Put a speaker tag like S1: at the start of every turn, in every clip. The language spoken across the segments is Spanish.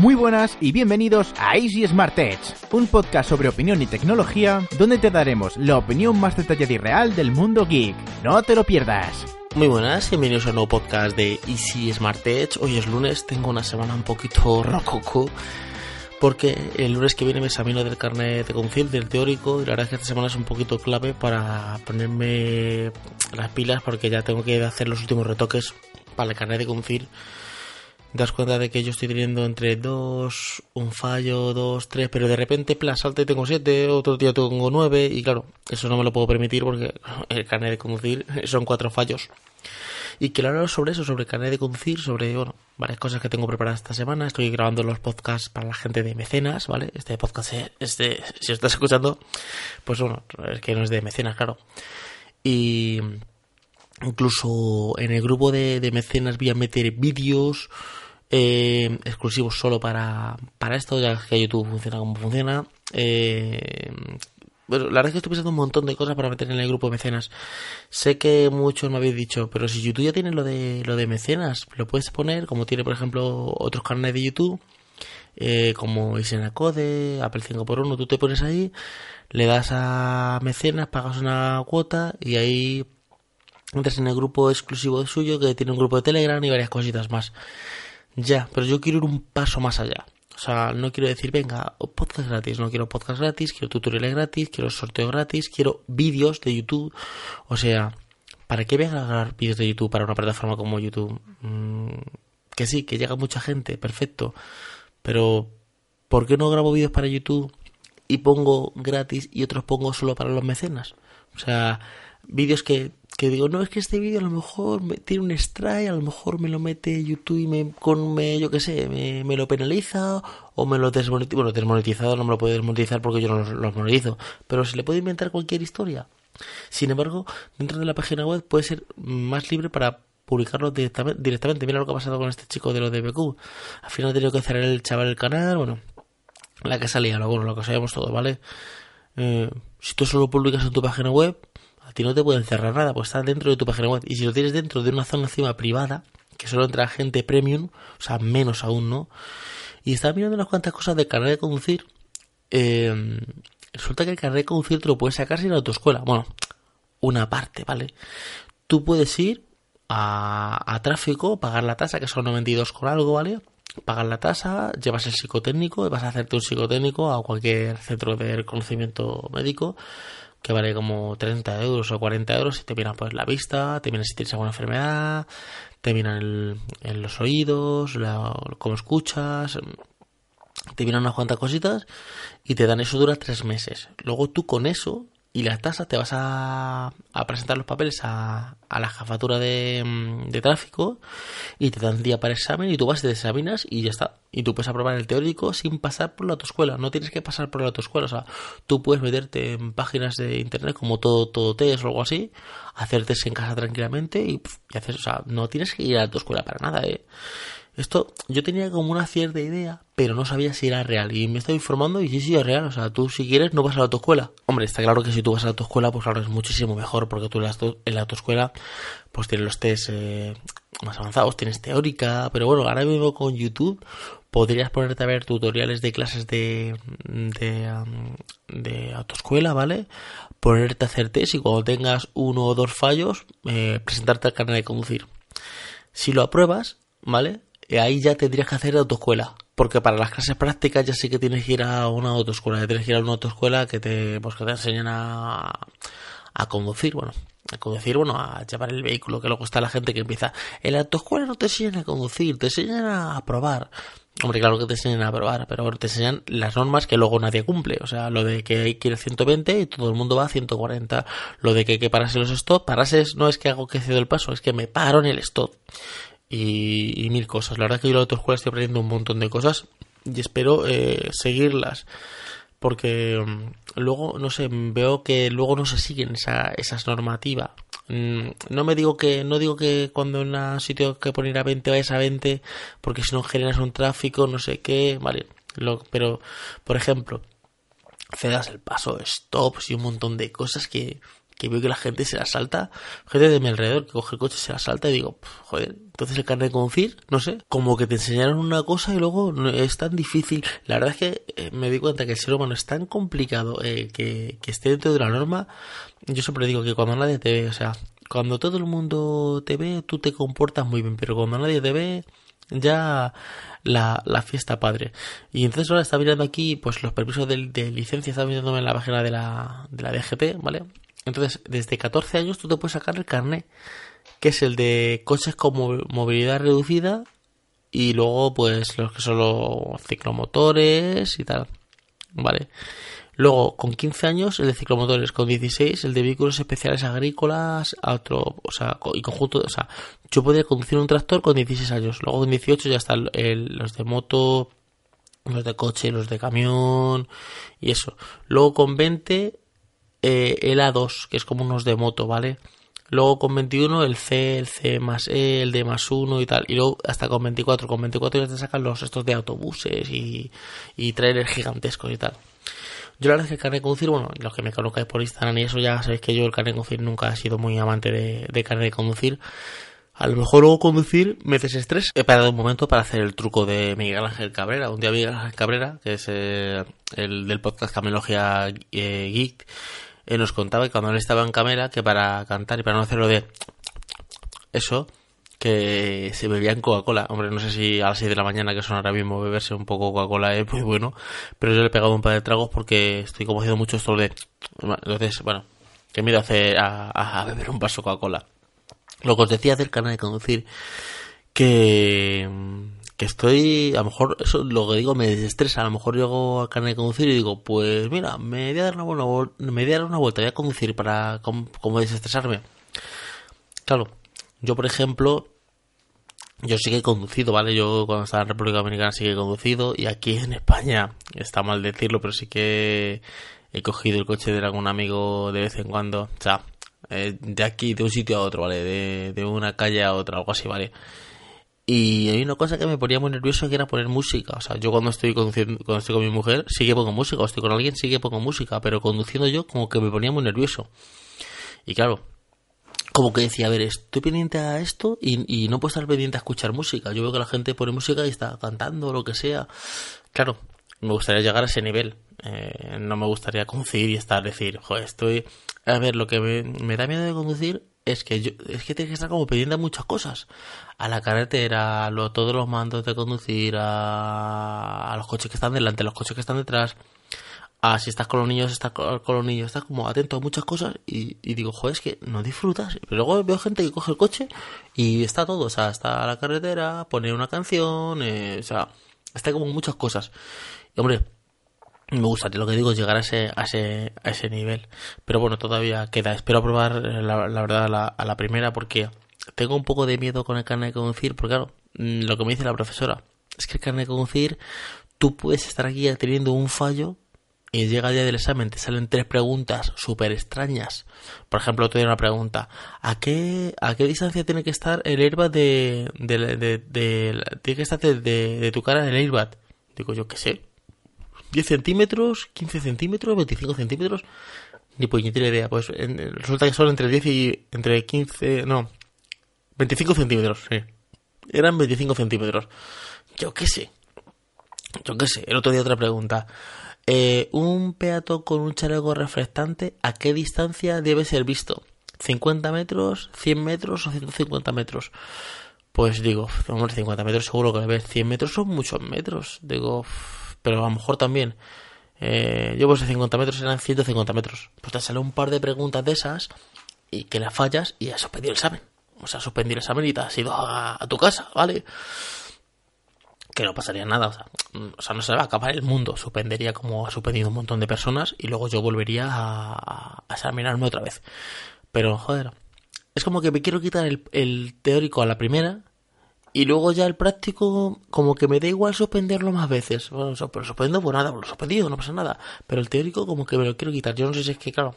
S1: Muy buenas y bienvenidos a Easy Smart Edge, un podcast sobre opinión y tecnología donde te daremos la opinión más detallada y real del mundo geek. No te lo pierdas.
S2: Muy buenas, bienvenidos a un nuevo podcast de Easy Smart Edge. Hoy es lunes, tengo una semana un poquito rococo porque el lunes que viene me examino del carnet de conducir, del teórico, y la verdad es que esta semana es un poquito clave para ponerme las pilas porque ya tengo que hacer los últimos retoques para el carnet de conducir. Das cuenta de que yo estoy teniendo entre dos, un fallo, dos, tres, pero de repente, plan, salta y tengo siete, otro día tengo nueve, y claro, eso no me lo puedo permitir porque el carnet de conducir son cuatro fallos. Y quiero hablar sobre eso, sobre el carnet de conducir, sobre, bueno, varias cosas que tengo preparadas esta semana. Estoy grabando los podcasts para la gente de mecenas, ¿vale? Este podcast, este, si estás escuchando, pues bueno, es que no es de mecenas, claro. Y incluso en el grupo de, de mecenas voy a meter vídeos eh, exclusivos solo para, para esto, ya que YouTube funciona como funciona. Eh, bueno, la verdad es que estoy pensando un montón de cosas para meter en el grupo de mecenas. Sé que muchos me habéis dicho, pero si YouTube ya tiene lo de lo de mecenas, lo puedes poner, como tiene por ejemplo otros canales de YouTube, eh, como Code, Apple 5x1, tú te pones ahí, le das a mecenas, pagas una cuota y ahí entras en el grupo exclusivo suyo que tiene un grupo de Telegram y varias cositas más. Ya, pero yo quiero ir un paso más allá. O sea, no quiero decir, venga, podcast gratis, no quiero podcast gratis, quiero tutoriales gratis, quiero sorteo gratis, quiero vídeos de YouTube. O sea, ¿para qué voy a grabar vídeos de YouTube para una plataforma como YouTube? Mm, que sí, que llega mucha gente, perfecto. Pero, ¿por qué no grabo vídeos para YouTube y pongo gratis y otros pongo solo para los mecenas? O sea, vídeos que que digo, no, es que este vídeo a lo mejor me, tiene un strike, a lo mejor me lo mete YouTube y me, con, me, yo qué sé, me, me, lo penaliza o me lo desmonetiza. Bueno, desmonetizado no me lo puede desmonetizar porque yo no lo, monetizo, pero se le puede inventar cualquier historia. Sin embargo, dentro de la página web puede ser más libre para publicarlo directamente. Mira lo que ha pasado con este chico de los de BQ. Al final ha tenido que cerrar el chaval el canal, bueno, la que salía, lo, bueno, lo que sabíamos todo, ¿vale? Eh, si tú solo publicas en tu página web, a ti no te pueden cerrar nada, pues está dentro de tu página web. Y si lo tienes dentro de una zona encima privada, que solo entra gente premium, o sea, menos aún, ¿no? Y estaba mirando unas cuantas cosas de carnet de conducir. Eh, resulta que el carnet de conducir te lo puedes sacar sin autoescuela. Bueno, una parte, ¿vale? Tú puedes ir a, a tráfico, pagar la tasa, que son 92 con algo, ¿vale? Pagar la tasa, llevas el psicotécnico y vas a hacerte un psicotécnico a cualquier centro de conocimiento médico que vale como 30 euros o 40 euros y te miran pues la vista, te miran si tienes alguna enfermedad, te miran en los oídos, la, cómo escuchas, te miran unas cuantas cositas y te dan eso dura tres meses. Luego tú con eso y la tasa te vas a, a presentar los papeles a, a la jefatura de, de, tráfico y te dan día para examen y tú vas y te examinas y ya está. Y tú puedes aprobar el teórico sin pasar por la autoescuela. No tienes que pasar por la autoescuela. O sea, tú puedes meterte en páginas de internet como todo, todo test o algo así, hacer test en casa tranquilamente y, y hacer, o sea, no tienes que ir a la autoescuela para nada, eh. Esto yo tenía como una cierta idea, pero no sabía si era real. Y me estaba informando y sí, sí, es real. O sea, tú si quieres no vas a la autoescuela. Hombre, está claro que si tú vas a la autoescuela, pues claro, es muchísimo mejor porque tú en la autoescuela pues tienes los test eh, más avanzados, tienes teórica. Pero bueno, ahora mismo con YouTube podrías ponerte a ver tutoriales de clases de, de, um, de autoescuela, ¿vale? Ponerte a hacer test y cuando tengas uno o dos fallos, eh, presentarte al canal de conducir. Si lo apruebas, ¿vale? Ahí ya tendrías que hacer autoescuela. Porque para las clases prácticas ya sí que tienes que ir a una autoescuela. Ya tienes que ir a una autoescuela que te, pues que te enseñen a, a conducir, bueno, a conducir, bueno, a llevar el vehículo, que luego está la gente que empieza. En la autoescuela no te enseñan a conducir, te enseñan a probar. Hombre, claro que te enseñan a probar, pero bueno, te enseñan las normas que luego nadie cumple. O sea, lo de que hay que ir a 120 y todo el mundo va a 140. Lo de que hay que pararse los stop. Pararse no es que hago que cedo el paso, es que me paro en el stop y, y, mil cosas. La verdad que yo la autoescuela estoy aprendiendo un montón de cosas y espero eh, seguirlas. Porque um, luego, no sé, veo que luego no se siguen esa, esas normativas. Mm, no me digo que, no digo que cuando en un sitio que poner a 20 vayas a 20, porque si no generas un tráfico, no sé qué, vale. Lo, pero, por ejemplo, cedas el paso, stops y un montón de cosas que, que veo que la gente se la salta, gente de mi alrededor que coge el coche se la salta y digo, joder, entonces el carnet de conducir, no sé, como que te enseñaron una cosa y luego es tan difícil. La verdad es que eh, me di cuenta que el ser humano es tan complicado eh, que, que esté dentro de la norma. Yo siempre digo que cuando nadie te ve, o sea, cuando todo el mundo te ve, tú te comportas muy bien, pero cuando nadie te ve, ya la, la fiesta padre. Y entonces ahora está mirando aquí, pues los permisos de, licencia, está mirándome en la página de la, de la DGT, ¿vale? Entonces, desde 14 años tú te puedes sacar el carnet, que es el de coches con movilidad reducida y luego pues los que son los ciclomotores y tal, ¿vale? Luego, con 15 años, el de ciclomotores, con 16, el de vehículos especiales agrícolas, otro, o sea, y conjunto, o sea, yo podría conducir un tractor con 16 años. Luego, con 18 ya están los de moto, los de coche, los de camión y eso. Luego, con 20, eh, el A2, que es como unos de moto, ¿vale? Luego con 21 el C, el C más E, el D más 1 y tal. Y luego hasta con 24. Con 24 ya te sacan los estos de autobuses y, y trailers gigantescos y tal. Yo la verdad es que el carnet de conducir, bueno, los que me conozcáis por Instagram y eso ya sabéis que yo el carnet de conducir nunca he sido muy amante de, de carnet de conducir. A lo mejor luego conducir me desestrés. He parado un momento para hacer el truco de Miguel Ángel Cabrera. Un día Miguel Ángel Cabrera, que es eh, el del podcast Camelogía eh, Geek, eh, nos contaba que cuando él estaba en cámara, que para cantar y para no hacerlo de eso, que se bebían Coca-Cola. Hombre, no sé si a las 6 de la mañana, que son ahora mismo, beberse un poco Coca-Cola es muy bueno, pero yo le he pegado un par de tragos porque estoy como haciendo mucho esto de... Entonces, bueno, que miedo hacer a, a beber un vaso Coca-Cola. Lo que os decía del canal de conducir, que, que estoy, a lo mejor, eso lo que digo me desestresa, a lo mejor llego al canal de conducir y digo, pues mira, me voy a dar una, buena, me voy a dar una vuelta, voy a conducir para como desestresarme. Claro, yo, por ejemplo, yo sí que he conducido, ¿vale? Yo cuando estaba en República Dominicana sí que he conducido y aquí en España, está mal decirlo, pero sí que he cogido el coche de algún amigo de vez en cuando. O sea, eh, de aquí, de un sitio a otro, ¿vale? De, de una calle a otra, algo así, ¿vale? Y hay una cosa que me ponía muy nervioso que era poner música. O sea, yo cuando estoy conduciendo, cuando estoy con mi mujer, sí que pongo música, o estoy con alguien, sí que pongo música, pero conduciendo yo como que me ponía muy nervioso. Y claro, como que decía, a ver, estoy pendiente a esto y, no puedo estar pendiente a escuchar música. Yo veo que la gente pone música y está cantando o lo que sea. Claro, me gustaría llegar a ese nivel. Eh, no me gustaría conducir y estar, decir, joder, estoy... A ver, lo que me, da miedo de conducir es que yo, es que tienes que estar como pendiente a muchas cosas. A la carretera, a todos los mandos de conducir, a, a los coches que están delante, a los coches que están detrás Ah, si estás con los niños, estás con los niños, estás como atento a muchas cosas y, digo, joder, es que no disfrutas. Pero luego veo gente que coge el coche y está todo, o sea, está a la carretera, pone una canción, eh, o sea, está como muchas cosas. Y hombre, me gustaría, lo que digo, llegar a ese, a ese, a ese nivel. Pero bueno, todavía queda. Espero probar, eh, la, verdad, a la, a la primera porque tengo un poco de miedo con el carnet de conducir, porque claro, mm, lo que me dice la profesora es que el carnet de conducir, tú puedes estar aquí teniendo un fallo y llega el día del examen, te salen tres preguntas súper extrañas. Por ejemplo, te doy una pregunta. ¿A qué, ¿A qué distancia tiene que estar el airbag de... de, de, tiene que estar de, tu cara el airbag? Digo, yo qué sé. ¿10 centímetros? ¿15 centímetros? ¿25 centímetros? Ni tiene idea. Pues resulta que son entre 10 y... entre 15... no. 25 centímetros, sí. Eran 25 centímetros. Yo qué sé. Yo qué sé. El otro día otra pregunta. Eh, un peatón con un chaleco reflectante, ¿a qué distancia debe ser visto? ¿50 metros, 100 metros o 150 metros? Pues digo, hombre, 50 metros seguro que ves. 100 metros son muchos metros. Digo, pero a lo mejor también. Eh, yo pues 50 metros eran 150 metros. Pues te sale un par de preguntas de esas y que las fallas y has suspendido el examen. O sea, suspendido el examen y te has ido a tu casa, ¿vale? que no pasaría nada, o sea, mm, o sea, no se va a acabar el mundo, suspendería como ha suspendido un montón de personas y luego yo volvería a, a examinarme otra vez. Pero, joder, es como que me quiero quitar el, el teórico a la primera y luego ya el práctico, como que me da igual suspenderlo más veces. Bueno, pero suspendo por nada, lo suspendido, no pasa nada. Pero el teórico como que me lo quiero quitar. Yo no sé si es que, claro,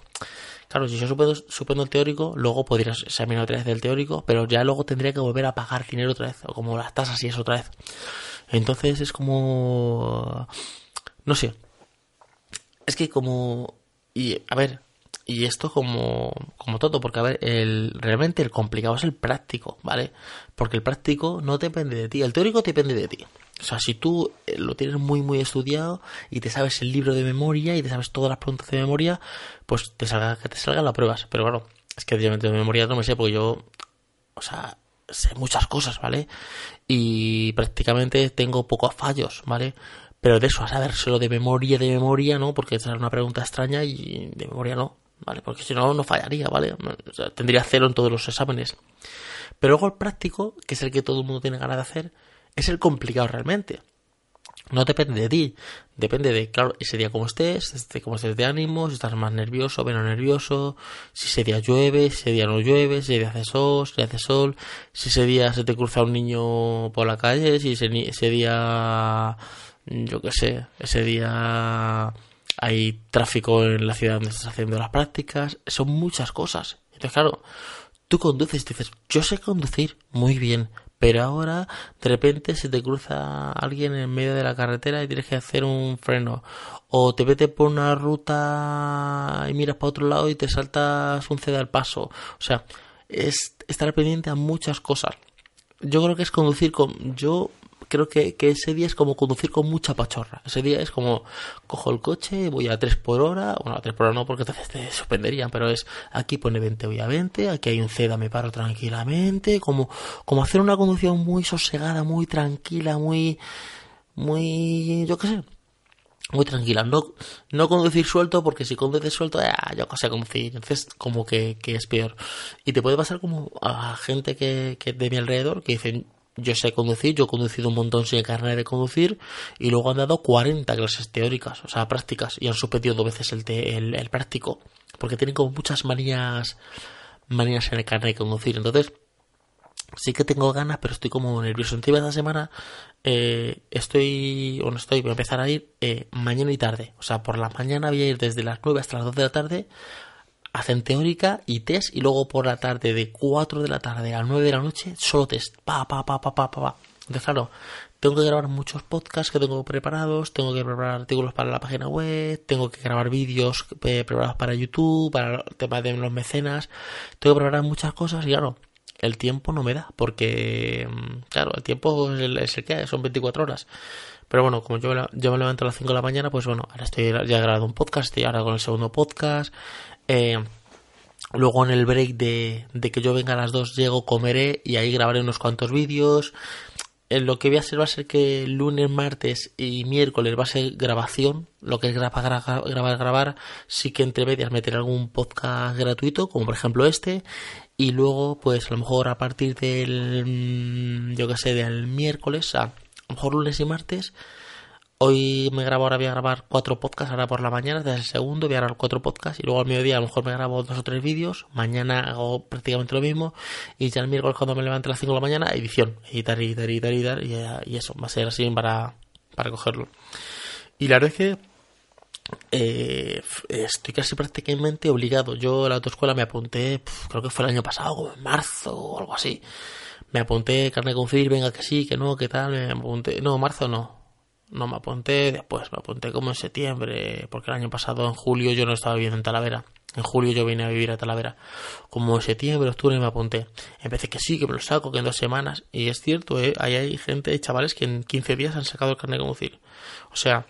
S2: claro, si yo suspendo, suspendo el teórico, luego podría examinar otra vez el teórico, pero ya luego tendría que volver a pagar dinero otra vez, o como las tasas y eso otra vez. Entonces es como... No sé. Es que como... Y a ver, y esto como, como todo, porque a ver, el, realmente el complicado es el práctico, ¿vale? Porque el práctico no depende de ti, el teórico depende de ti. O sea, si tú eh, lo tienes muy, muy estudiado y te sabes el libro de memoria y te sabes todas las preguntas de memoria, pues te salga, que te salgan las pruebas. Pero bueno, es que obviamente de memoria no me sé, porque yo, o sea, sé muchas cosas, ¿vale? Y prácticamente tengo pocos fallos, ¿vale? Pero de eso, a sabérselo de memoria, de memoria, ¿no? Porque es una pregunta extraña y de memoria no. ¿Vale? Porque si no, no fallaría, ¿vale? tendría cero en todos los exámenes. Pero luego el práctico, que es el que todo el mundo tiene ganas de hacer, es el complicado realmente. No depende de ti, depende de, claro, ese día como estés, de cómo estés de ánimo, si estás más nervioso, menos nervioso, si ese día llueve, si ese día no llueve, si ese día hace sol, si hace sol, si ese día se te cruza un niño por la calle, si ese, ese día, yo qué sé, ese día hay tráfico en la ciudad donde estás haciendo las prácticas, son muchas cosas. Entonces, claro, tú conduces y dices, yo sé conducir muy bien, pero ahora de repente se te cruza alguien en medio de la carretera y tienes que hacer un freno. O te vete por una ruta y miras para otro lado y te saltas un ceda al paso. O sea, es estar pendiente a muchas cosas. Yo creo que es conducir con... Yo creo que, ese día es como conducir con mucha pachorra. Ese día es como cojo el coche, voy a 3 por hora, bueno, a 3 por hora no porque entonces te suspenderían, pero es aquí pone 20, voy a 20, aquí hay un CEDA, me paro tranquilamente, como, como hacer una conducción muy sosegada, muy tranquila, muy, muy, yo qué sé, muy tranquila. No, no conducir suelto, porque si conduces suelto, ah, yo qué sé conducir. Entonces, como que, que, es peor. Y te puede pasar como a gente que, que de mi alrededor que dicen, yo sé conducir, yo he conducido un montón sin carnet de conducir y luego han dado 40 clases teóricas, o sea, prácticas, y han suspendido dos veces el, el, práctico, porque tienen como muchas manías, manías en el carnet de conducir. Entonces, sí que tengo ganas, pero estoy como nervioso. Encima esta semana eh, estoy, o no estoy, voy a empezar a ir eh, mañana y tarde. O sea, por la mañana voy a ir desde las 9 hasta las 2 de la tarde hacen teórica y test y luego por la tarde de 4 de la tarde a 9 de la noche solo test. Pa, pa, pa, pa, pa, pa. Entonces, claro, tengo que grabar muchos podcasts que tengo preparados, tengo que preparar artículos para la página web, tengo que grabar vídeos eh, preparados para YouTube, para el tema de los mecenas, tengo que preparar muchas cosas y claro, el tiempo no me da, porque, mm, claro, el tiempo es el, que hay, son 24 horas. Pero bueno, como yo, yo me levanto a las 5 de la mañana, pues bueno, ahora estoy ya grabando un podcast, estoy ahora con el segundo podcast, eh, luego en el break de, que yo venga a las 2 llego, comeré y ahí grabaré unos cuantos vídeos. Eh, lo que voy a hacer va a ser que lunes, martes y miércoles va a ser grabación, lo que es grabar, grabar, grabar, sí que entre medias meter algún podcast gratuito, como por ejemplo este, y luego pues a lo mejor a partir del, mm, yo que sé, del miércoles, a, a lo mejor lunes y martes, Hoy me grabo, ahora voy a grabar cuatro podcasts, ahora por la mañana, desde el segundo voy a grabar cuatro podcasts y luego al mediodía a lo mejor me grabo dos o tres vídeos, mañana hago prácticamente lo mismo y ya el miércoles cuando me levante a las 5 de la mañana, edición, editar, editar, editar, editar y, eso, va a ser así para, para cogerlo. Y la verdad es que eh, estoy casi prácticamente obligado. Yo a la autoescuela me apunté, creo que fue el año pasado, en marzo o algo así. Me apunté carne con fil, venga que sí, que no, que tal, me apunté, no, marzo no, no me apunté, después me apunté como en septiembre, porque el año pasado en julio yo no estaba viviendo en Talavera. En julio yo vine a vivir a Talavera. Como en septiembre, octubre me apunté. Empecé que sí, que me lo saco, que en dos semanas. Y es cierto, ¿eh? ahí hay gente, chavales, que en 15 días han sacado el carnet de conducir. O sea,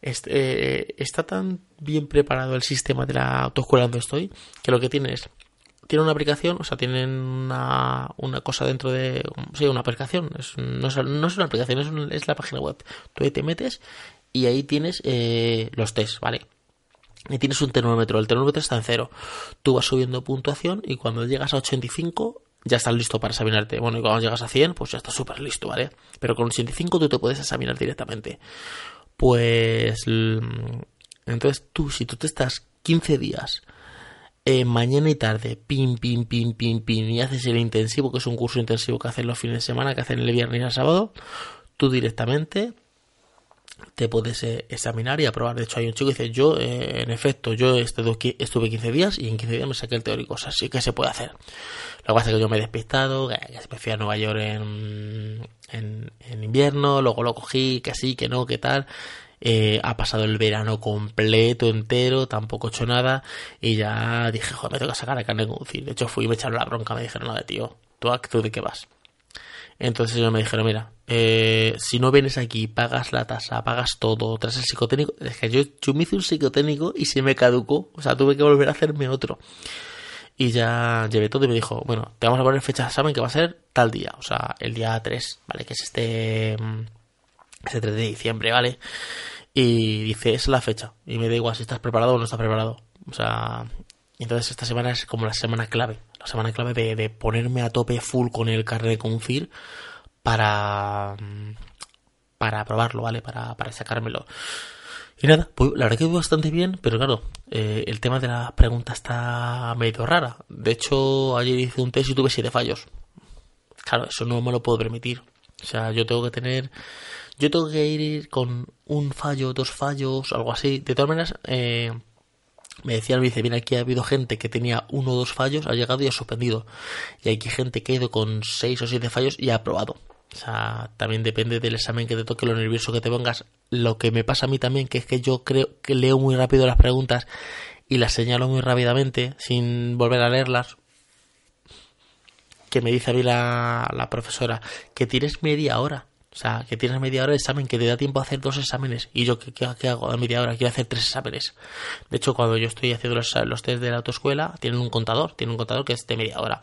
S2: este, está tan bien preparado el sistema de la autoescuela donde estoy, que lo que tiene es tienen una aplicación, o sea, tienen una, una cosa dentro de. Sí, una aplicación. No, es, no, es, una aplicación, es, es, la página web. Tú ahí te metes y ahí tienes eh, los test, ¿vale? Y tienes un termómetro. El termómetro está en cero. Tú vas subiendo puntuación y cuando llegas a 85 ya estás listo para examinarte. Bueno, y cuando llegas a 100, pues ya estás súper listo, ¿vale? Pero con 85 tú te puedes examinar directamente. Pues. Entonces tú, si tú te estás 15 días eh, mañana y tarde, pin, pin, pin, pin, pin, y haces el intensivo, que es un curso intensivo que hacen los fines de semana, que hacen el viernes y el sábado, tú directamente te puedes eh, examinar y aprobar. De hecho, hay un chico que dice, yo, eh, en efecto, yo estuve 15 días y en 15 días me saqué el teórico. O que se puede hacer. Lo que que yo me he despistado, que, me fui a Nueva York en, en, en invierno, luego lo cogí, que sí, que no, que tal eh, ha pasado el verano completo, entero, tampoco he hecho nada y ya dije, joder, me tengo que sacar el carnet de conducir. De hecho fui y me echaron la bronca, me dijeron, nada, tío, ¿tú, ¿tú de qué vas? Entonces ellos me dijeron, mira, eh, si no vienes aquí, pagas la tasa, pagas todo, tras el psicotécnico, es que yo, yo me hice un psicotécnico y se me caducó, o sea, tuve que volver a hacerme otro. Y ya llevé todo y me dijo, bueno, te vamos a poner fecha de examen que va a ser tal día, o sea, el día 3, ¿vale? Que es este, este 3 de diciembre, ¿vale? Y dice, es la fecha. Y me da igual si estás preparado o no estás preparado. O sea, entonces esta semana es como la semana clave. La semana clave de, ponerme a tope full con el carnet de conducir para, para probarlo, ¿vale? Para, para sacármelo. Y nada, pues la verdad que voy bastante bien, pero claro, eh, el tema de la pregunta está medio rara. De hecho, ayer hice un test y tuve siete fallos. Claro, eso no me lo puedo permitir. O sea, yo tengo que tener, yo tengo que ir con un fallo, dos fallos, algo así. De todas maneras, eh, me decía el vice, bien, aquí ha habido gente que tenía uno o dos fallos, ha llegado y ha suspendido. Y aquí gente que ha ido con seis o siete fallos y ha aprobado. O sea, también depende del examen que te toque, lo nervioso que te pongas. Lo que me pasa a mí también, que es que yo creo que leo muy rápido las preguntas y las señalo muy rápidamente, sin volver a leerlas. Que me dice a mí la, la profesora, que tienes media hora. O sea, que tienes media hora de examen, que te da tiempo a hacer dos exámenes. Y yo, ¿qué, qué, hago a media hora? Quiero hacer tres exámenes. De hecho, cuando yo estoy haciendo los, los test de la autoescuela, tienen un contador, tienen un contador que es de media hora.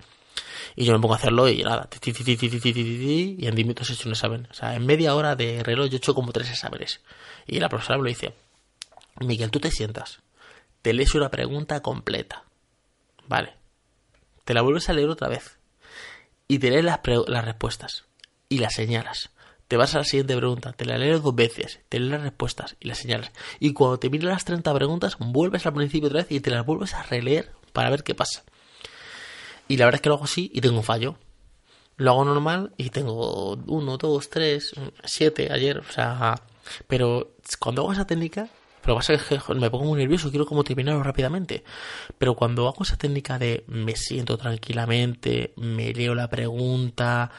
S2: Y yo me pongo a hacerlo y nada, y en 10 minutos he hecho un examen. O sea, en media hora de reloj yo he hecho como tres exámenes. Y la profesora me lo dice, Miguel, tú te sientas, te lees una pregunta completa. Vale. Te la vuelves a leer otra vez. Y te lees las, las respuestas. Y las señalas. Te vas a la siguiente pregunta, te la lees dos veces, te lees las respuestas y las señalas. Y cuando te miras las 30 preguntas, vuelves al principio otra vez y te las vuelves a releer para ver qué pasa. Y la verdad es que lo hago así y tengo un fallo. Lo hago normal y tengo uno, dos, tres, siete ayer, o sea, pero cuando hago esa técnica, pero pasa que me pongo muy nervioso, quiero como terminarlo rápidamente. Pero cuando hago esa técnica de me siento tranquilamente, me leo la pregunta,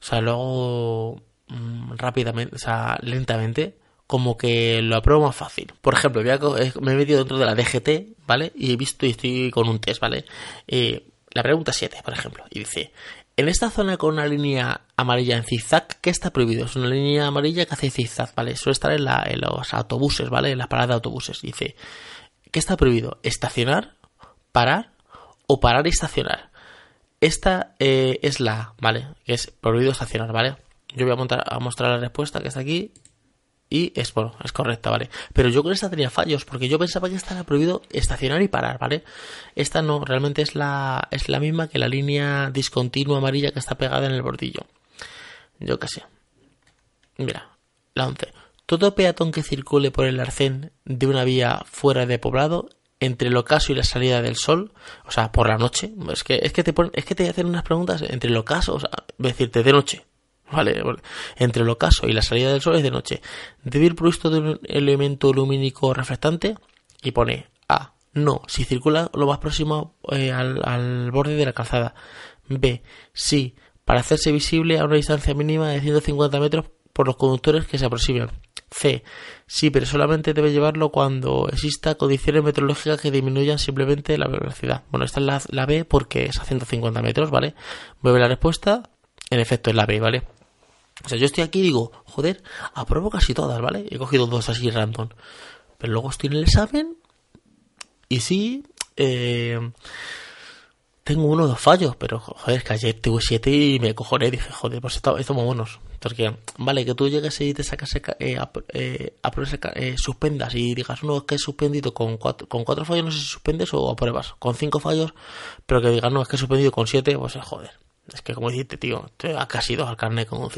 S2: o sea, lo hago mm, rápidamente, o sea, lentamente, como que lo apruebo más fácil. Por ejemplo, me he metido dentro de la DGT, ¿vale? Y he visto y estoy con un test, ¿vale? Eh, la pregunta 7, por ejemplo, y dice, en esta zona con una línea amarilla en zigzag, ¿qué está prohibido? Es una línea amarilla que hace zigzag, ¿vale? Suele estar en, la, los autobuses, ¿vale? En las paradas de autobuses. Dice, ¿qué está prohibido? ¿Estacionar? ¿Parar? ¿O parar y estacionar? Esta eh, es la, ¿vale? Que es prohibido estacionar, ¿vale? Yo voy a, mostrar la respuesta que está aquí y es es correcta, ¿vale? Pero yo con esta tenía fallos, porque yo pensaba que esta era prohibido estacionar y parar, ¿vale? Esta no, realmente es la, es la misma que la línea discontinua amarilla que está pegada en el bordillo. Yo qué sé. Mira, la 11. Todo peatón que circule por el arcén de una vía fuera de poblado entre el ocaso y la salida del sol, o sea, por la noche, es que es que te ponen, es que te hacen unas preguntas entre el ocaso, o sea, decirte de noche, Vale, entre el ocaso y la salida del sol es de noche. Debe ir provisto de un elemento lumínico reflectante y pone A. No, si circula lo más próximo eh, al, borde de la calzada. B. Sí, para hacerse visible a una distancia mínima de 150 metros por los conductores que se aproximen. C. Sí, pero solamente debe llevarlo cuando exista condiciones meteorológicas que disminuyan simplemente la velocidad. Bueno, esta es la, la B porque es a 150 metros, ¿vale? Mueve la respuesta. En efecto, es la B, ¿vale? O sea, yo estoy aquí y digo, joder, apruebo casi todas, ¿vale? He cogido dos así random. Pero luego estoy en el examen y sí, eh, tengo uno o dos fallos, pero joder, es que ayer tuve siete y me cojoné. Dije, joder, pues estamos muy buenos. Porque, vale, que tú llegues y te sacas, eh, eh, eh, suspendas y digas, no, es que he suspendido con cuatro, con cuatro fallos, no sé si suspendes o apruebas. Con cinco fallos, pero que digas, no, es que he suspendido con siete, pues joder. Es que como dijiste, tío, te ha casi dos al carnet con un.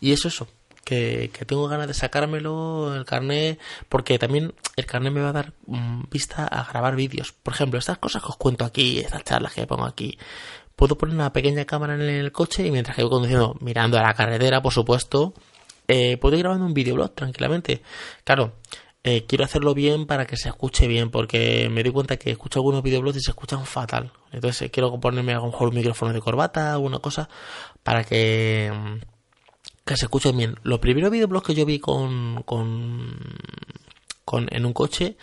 S2: Y eso, eso, que, que, tengo ganas de sacármelo el carnet, porque también el carnet me va a dar mm, vista a grabar vídeos. Por ejemplo, estas cosas que os cuento aquí, estas charlas que pongo aquí, puedo poner una pequeña cámara en el coche y mientras que voy conduciendo, mirando a la carretera, por supuesto, eh, puedo ir grabando un videoblog tranquilamente. Claro, eh, quiero hacerlo bien para que se escuche bien, porque me doy cuenta que escucho algunos videoblogs y se escuchan fatal. Entonces eh, quiero ponerme a lo mejor un micrófono de corbata, alguna cosa, para que mm, que se escuchen bien. Los primeros videoblogs que yo vi con, con, con en un coche,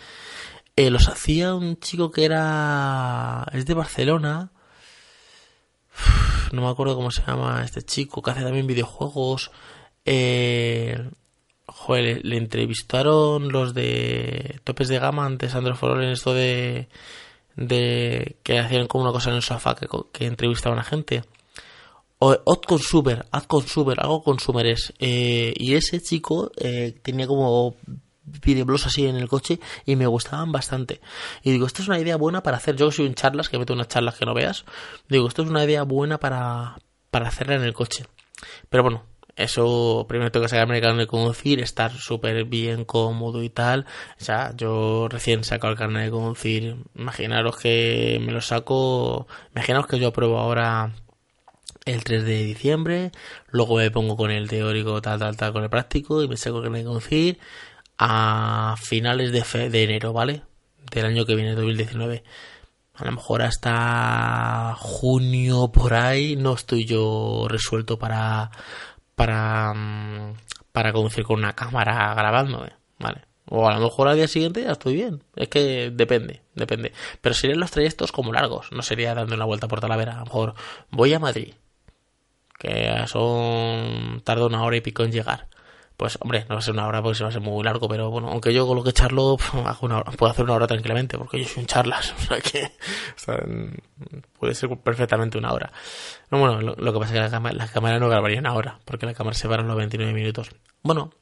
S2: eh, los hacía un chico que era, es de Barcelona, no me acuerdo cómo se llama este chico, que hace también videojuegos. Eh, joder, le, entrevistaron los de Topes de Gama antes Android for en esto de, de que hacían como una cosa en el sofá que, entrevistaban a gente. O Odd Consumer, Ad Consumer, algo consumers. Eh, y ese chico eh, tenía como videoblogs así en el coche y me gustaban bastante. Y digo, esta es una idea buena para hacer. Yo que soy un charlas, que meto unas charlas que no veas. Digo, esto es una idea buena para, para hacerla en el coche. Pero bueno, eso primero tengo que el carnet de conducir, estar súper bien cómodo y tal. O sea, yo recién saco el carnet de conducir. Imaginaros que me lo saco. Imaginaros que yo apruebo ahora el 3 de diciembre. Luego me pongo con el teórico, tal, tal, tal, con el práctico y me saco el carnet de conducir a finales de, fe, de enero, ¿vale? Del año que viene, 2019. A lo mejor hasta junio por ahí no estoy yo resuelto para para mm, para conducir con una cámara grabándome, ¿vale? O a lo mejor al día siguiente ya estoy bien. Es que depende, depende. Pero serían los trayectos como largos. No sería dando una vuelta por Talavera. A lo mejor voy a Madrid. Que son... Tarda una hora y pico en llegar pues hombre, no va a ser una hora porque se va a ser muy largo, pero bueno, aunque yo con lo que charlo hago una puedo hacer una hora tranquilamente porque yo soy un charlas, o sea que puede ser perfectamente una hora. No, bueno, lo, que pasa es que la cámara, la cámara no grabaría una hora porque la cámara se va en los 29 minutos. Bueno,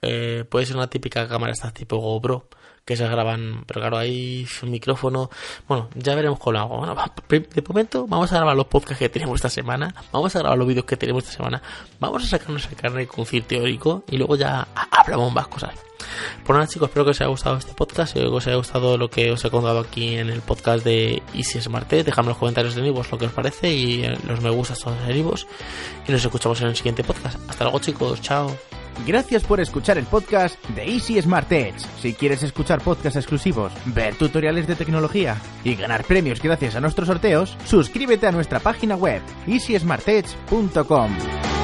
S2: eh, puede ser una típica cámara esta tipo GoPro que se graban, pero claro, hay un micrófono. Bueno, ya veremos cómo lo hago. Bueno, de momento vamos a grabar los podcasts que tenemos esta semana, vamos a grabar los vídeos que tenemos esta semana, vamos a sacarnos el carnet con fil teórico y luego ya hablamos más cosas. Pues nada chicos, espero que os haya gustado este podcast, espero os haya gustado lo que os he contado aquí en el podcast de Easy Smart Dejadme en los comentarios de Nivos lo que os parece y los me gustas todos en Nivos. Y nos escuchamos en el siguiente podcast. Hasta luego chicos, chao.
S1: Gracias por escuchar el podcast de Easy Smart Edge. Si quieres escuchar podcasts exclusivos, ver tutoriales de tecnología y ganar premios gracias a nuestros sorteos, suscríbete a nuestra página web easysmartedge.com.